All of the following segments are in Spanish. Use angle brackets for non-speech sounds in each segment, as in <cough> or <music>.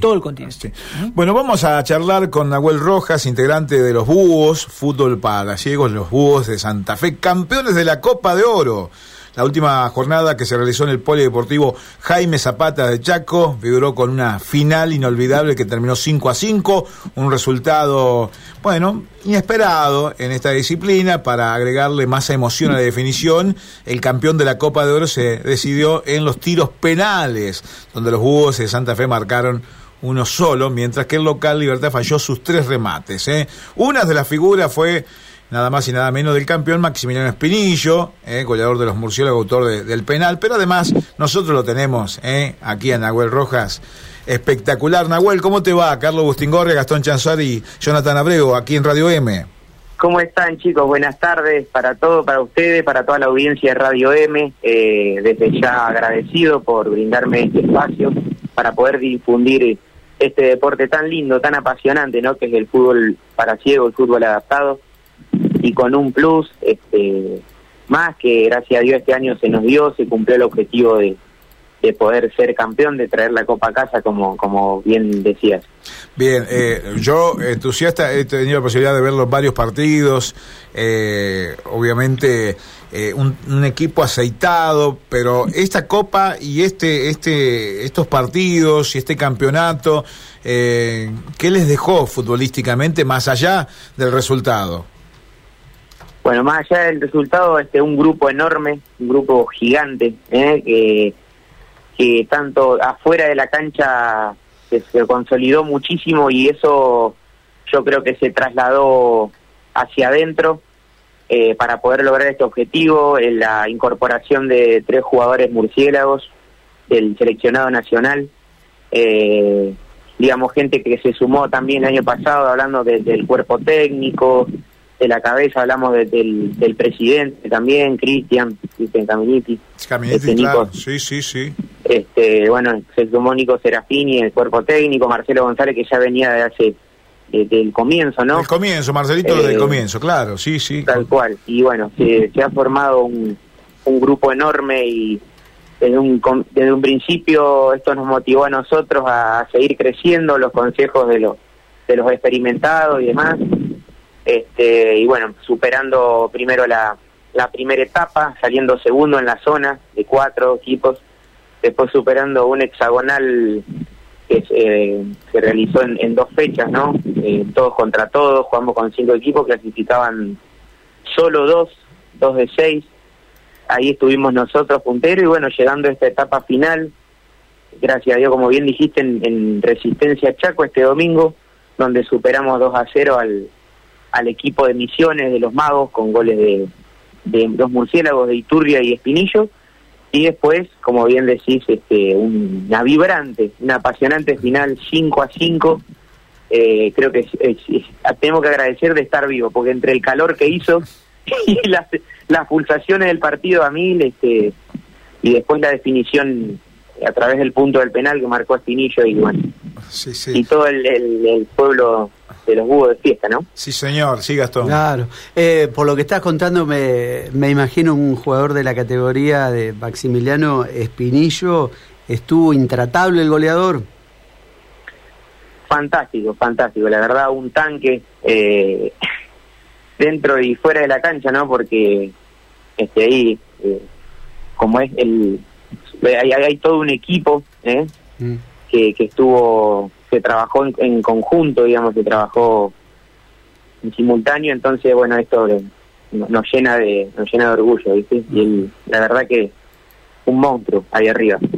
todo el continente. Bueno, vamos a charlar con Nahuel Rojas, integrante de los Búhos, fútbol para ciegos, los Búhos de Santa Fe, campeones de la Copa de Oro. La última jornada que se realizó en el Polideportivo Jaime Zapata de Chaco figuró con una final inolvidable que terminó 5 a 5, un resultado, bueno, inesperado en esta disciplina para agregarle más emoción a la definición. El campeón de la Copa de Oro se decidió en los tiros penales, donde los Búhos de Santa Fe marcaron uno solo, mientras que el local Libertad falló sus tres remates. ¿eh? Una de las figuras fue nada más y nada menos del campeón Maximiliano Espinillo, ¿eh? goleador de los murciélagos, autor del penal, pero además nosotros lo tenemos ¿eh? aquí en Nahuel Rojas. Espectacular, Nahuel, ¿cómo te va? Carlos Bustingorre, Gastón Chanzar y Jonathan Abrego, aquí en Radio M. ¿Cómo están chicos? Buenas tardes para todos, para ustedes, para toda la audiencia de Radio M. Eh, desde ya agradecido por brindarme este espacio para poder difundir este deporte tan lindo, tan apasionante, ¿no? Que es el fútbol para ciegos, el fútbol adaptado, y con un plus, este, más que gracias a Dios este año se nos dio, se cumplió el objetivo de, de poder ser campeón, de traer la Copa a casa, como, como bien decías. Bien, eh, yo entusiasta he tenido la posibilidad de ver los varios partidos, eh, obviamente eh, un, equipo aceitado, pero esta Copa y este, este, estos partidos y este campeonato, ¿qué les dejó futbolísticamente más allá del resultado? Bueno, más allá del resultado, este un grupo enorme, un grupo gigante, que que tanto afuera de la cancha se, consolidó muchísimo y eso yo creo que se trasladó hacia adentro eh, para poder lograr este objetivo, en la incorporación de tres jugadores murciélagos del seleccionado nacional, eh, digamos gente que se sumó también el año pasado hablando del cuerpo técnico, de la cabeza, hablamos del, del, presidente también, Cristian, Cristian Caminiti. Caminiti, este, claro. sí, sí, sí. Este, bueno, se sumó Nico Serafini, el cuerpo técnico, Marcelo González, que ya venía de hace, desde el comienzo, ¿no? El comienzo, Marcelito desde el eh, comienzo, claro, sí, sí. Tal cual, y bueno, se, se ha formado un, un grupo enorme y desde un, desde un principio esto nos motivó a nosotros a seguir creciendo, los consejos de los, de los experimentados y demás este, y bueno, superando primero la, la primera etapa, saliendo segundo en la zona de cuatro equipos, después superando un hexagonal que eh, se realizó en, dos fechas, ¿no? Eh, todos contra todos, jugamos con cinco equipos, clasificaban solo dos, dos de seis, ahí estuvimos nosotros punteros y bueno, llegando a esta etapa final, gracias a Dios, como bien dijiste, en, en Resistencia Chaco este domingo, donde superamos 2 a 0 al, al equipo de Misiones de los Magos con goles de, de los murciélagos de Iturria y Espinillo y después, como bien decís, este, una vibrante, una apasionante final 5 a 5. Eh, creo que tenemos que agradecer de estar vivo, porque entre el calor que hizo <laughs> y las, las pulsaciones del partido a mil, este, y después la definición a través del punto del penal que marcó Espinillo y bueno, y todo el pueblo de los búhos de fiesta, ¿no? Sí, señor, sí, Gastón. Claro. Eh, por lo que estás contando, me, me imagino un jugador de la categoría de Maximiliano Espinillo. ¿Estuvo intratable el goleador? Fantástico, fantástico. La verdad, un tanque eh, <laughs> dentro y fuera de la cancha, ¿no? Porque este ahí, eh, como es el... Hay, hay, todo un equipo ¿eh? Mm. que, que estuvo se trabajó en, conjunto, digamos, se trabajó en simultáneo, entonces, bueno, esto nos llena de nos llena de orgullo, ¿viste? Y la verdad que un monstruo ahí arriba. <laughs>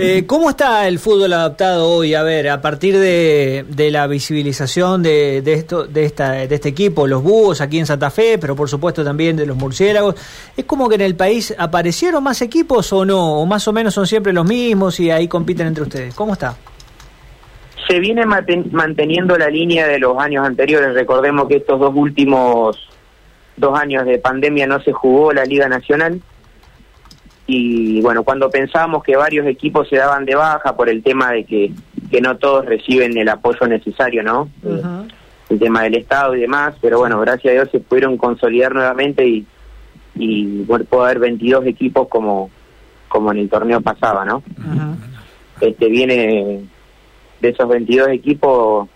Eh, ¿Cómo está el fútbol adaptado hoy? A ver, a partir de, de la visibilización de, de, esto, de, esta, de este equipo, los búhos aquí en Santa Fe, pero por supuesto también de los murciélagos, ¿es como que en el país aparecieron más equipos o no? ¿O más o menos son siempre los mismos y ahí compiten entre ustedes? ¿Cómo está? Se viene manteniendo la línea de los años anteriores. Recordemos que estos dos últimos dos años de pandemia no se jugó la Liga Nacional. Y bueno, cuando pensábamos que varios equipos se daban de baja por el tema de que, que no todos reciben el apoyo necesario, ¿no? El tema del Estado y demás, pero bueno, gracias a Dios se pudieron consolidar nuevamente y, y bueno, puede haber 22 equipos como, como en el torneo pasado, ¿no? Este viene de esos 22 equipos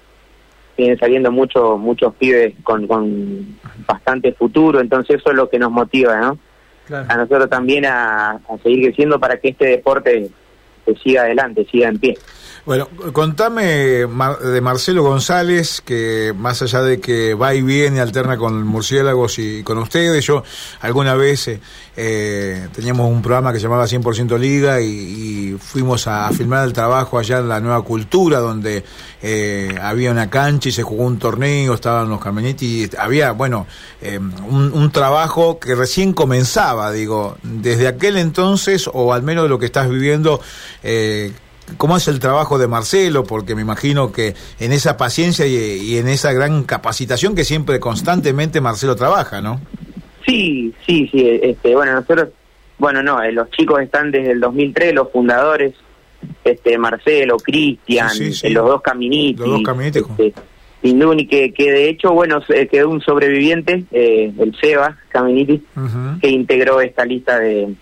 vienen saliendo muchos muchos pibes con, con bastante futuro, entonces eso es lo que nos motiva, ¿no? A nosotros también a, a seguir creciendo para que este deporte se siga adelante, siga en pie. Bueno, contame de Marcelo González, que más allá de que va y viene, alterna con murciélagos y con ustedes, yo alguna vez eh, eh teníamos un programa que se llamaba 100% Liga y, fuimos a, filmar el trabajo allá en la Nueva Cultura, donde eh, había una cancha y se jugó un torneo, estaban los Carmenetti, había, bueno, eh, un, un trabajo que recién comenzaba, digo, desde aquel entonces, o al menos de lo que estás viviendo, eh, ¿Cómo es el trabajo de Marcelo? Porque me imagino que en esa paciencia y, en esa gran capacitación que siempre constantemente Marcelo trabaja, ¿no? Sí, sí, sí. Este, bueno, nosotros, bueno, no, eh, los chicos están desde el 2003, los fundadores, este, Marcelo, Cristian, eh, los dos caminitos. Los dos caminitos. Este, que, que de hecho, bueno, quedó un sobreviviente, eh, el Seba Caminiti, que integró esta lista de,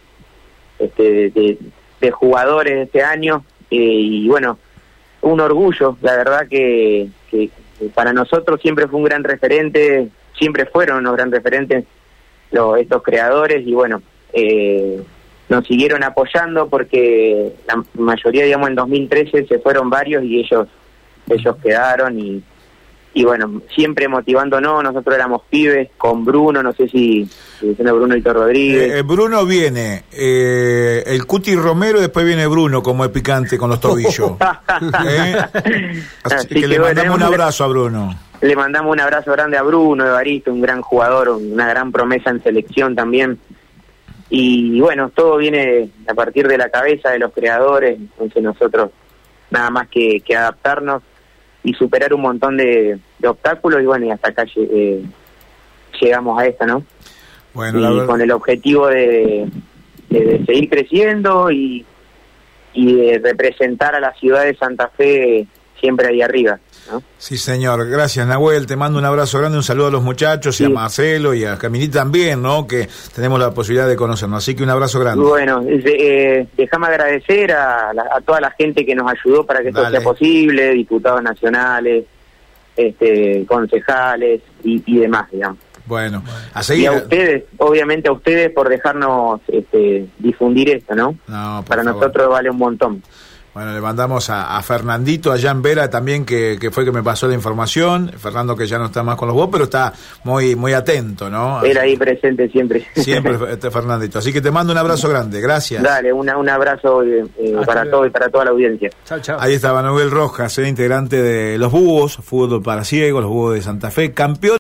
este, de, de jugadores de este año eh, y bueno, un orgullo, la verdad que, para nosotros siempre fue un gran referente, siempre fueron unos gran referentes los, estos creadores y bueno, eh, nos siguieron apoyando porque la mayoría, digamos, en 2013 se fueron varios y ellos ellos quedaron y, y bueno, siempre motivándonos, nosotros éramos pibes con Bruno, no sé si, si Bruno Hito Rodríguez. Eh, eh, Bruno viene, eh, el Cuti Romero, después viene Bruno como es picante con los tobillos. <laughs> Así, que, le mandamos un abrazo a Bruno. Le mandamos un abrazo grande a Bruno, Evaristo, un gran jugador, una gran promesa en selección también. Y bueno, todo viene a partir de la cabeza de los creadores, entonces nosotros nada más que, que adaptarnos y superar un montón de, obstáculos y bueno, y hasta acá eh, llegamos a esta, ¿no? Bueno, y con el objetivo de, de, seguir creciendo y, y de representar a la ciudad de Santa Fe siempre ahí arriba. Sí, señor. Gracias, Nahuel. Te mando un abrazo grande, un saludo a los muchachos y a Marcelo y a Caminita también, ¿no? Que tenemos la posibilidad de conocernos. Así que un abrazo grande. Bueno, eh, déjame agradecer a, toda la gente que nos ayudó para que esto sea posible, diputados nacionales, este, concejales y, demás, digamos. Bueno, a seguir. Y a ustedes, obviamente a ustedes por dejarnos este, difundir esto, ¿no? no para nosotros vale un montón. Bueno, le mandamos a, Fernandito allá en Vera también, que, que, fue que me pasó la información. Fernando que ya no está más con los vos, pero está muy muy atento, ¿no? Era ahí presente siempre. Siempre, <laughs> este Fernandito. Así que te mando un abrazo grande, gracias. Dale, una, un abrazo eh, eh, para todo y para toda la audiencia. Chao, chao. Ahí estaba Noel Rojas, integrante de Los Búhos, fútbol para ciegos, los Búhos de Santa Fe, campeón.